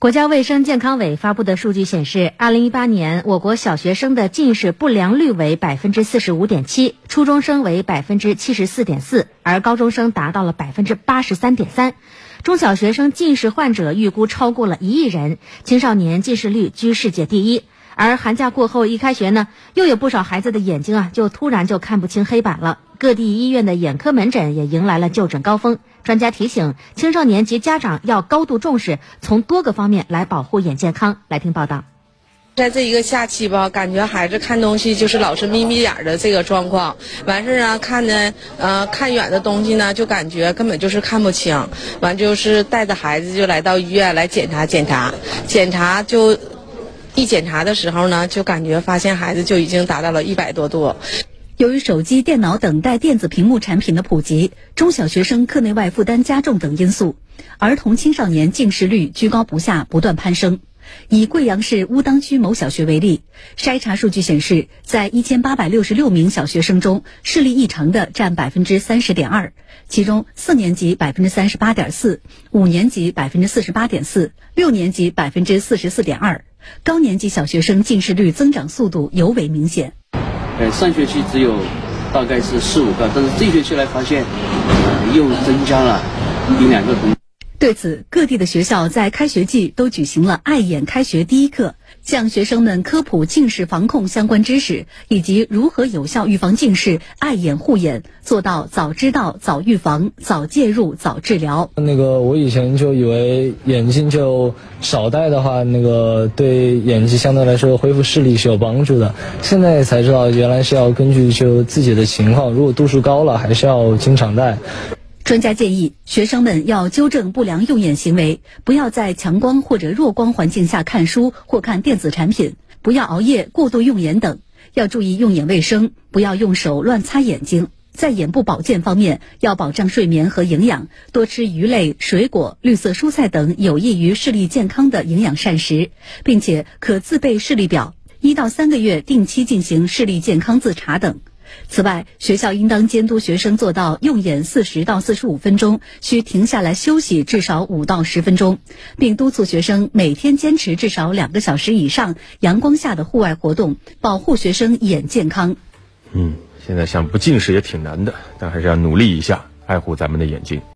国家卫生健康委发布的数据显示，二零一八年我国小学生的近视不良率为百分之四十五点七，初中生为百分之七十四点四，而高中生达到了百分之八十三点三。中小学生近视患者预估超过了一亿人，青少年近视率居世界第一。而寒假过后一开学呢，又有不少孩子的眼睛啊，就突然就看不清黑板了。各地医院的眼科门诊也迎来了就诊高峰。专家提醒，青少年及家长要高度重视，从多个方面来保护眼健康。来听报道。在这一个假期吧，感觉孩子看东西就是老是眯眯眼的这个状况。完事儿啊，看的呃看远的东西呢，就感觉根本就是看不清。完就是带着孩子就来到医院来检查检查，检查就。一检查的时候呢，就感觉发现孩子就已经达到了一百多度。由于手机、电脑等带电子屏幕产品的普及，中小学生课内外负担加重等因素，儿童青少年近视率居高不下，不断攀升。以贵阳市乌当区某小学为例，筛查数据显示，在一千八百六十六名小学生中，视力异常的占百分之三十点二，其中四年级百分之三十八点四，五年级百分之四十八点四，六年级百分之四十四点二。高年级小学生近视率增长速度尤为明显。呃，上学期只有大概是四五个，但是这学期来发现，呃，又增加了一两个同。对此，各地的学校在开学季都举行了“爱眼开学第一课”，向学生们科普近视防控相关知识，以及如何有效预防近视、爱眼护眼，做到早知道、早预防、早介入、早治疗。那个，我以前就以为眼镜就少戴的话，那个对眼睛相对来说恢复视力是有帮助的。现在才知道，原来是要根据就自己的情况，如果度数高了，还是要经常戴。专家建议，学生们要纠正不良用眼行为，不要在强光或者弱光环境下看书或看电子产品，不要熬夜、过度用眼等。要注意用眼卫生，不要用手乱擦眼睛。在眼部保健方面，要保障睡眠和营养，多吃鱼类、水果、绿色蔬菜等有益于视力健康的营养膳食，并且可自备视力表，一到三个月定期进行视力健康自查等。此外，学校应当监督学生做到用眼四十到四十五分钟需停下来休息至少五到十分钟，并督促学生每天坚持至少两个小时以上阳光下的户外活动，保护学生眼健康。嗯，现在想不近视也挺难的，但还是要努力一下，爱护咱们的眼睛。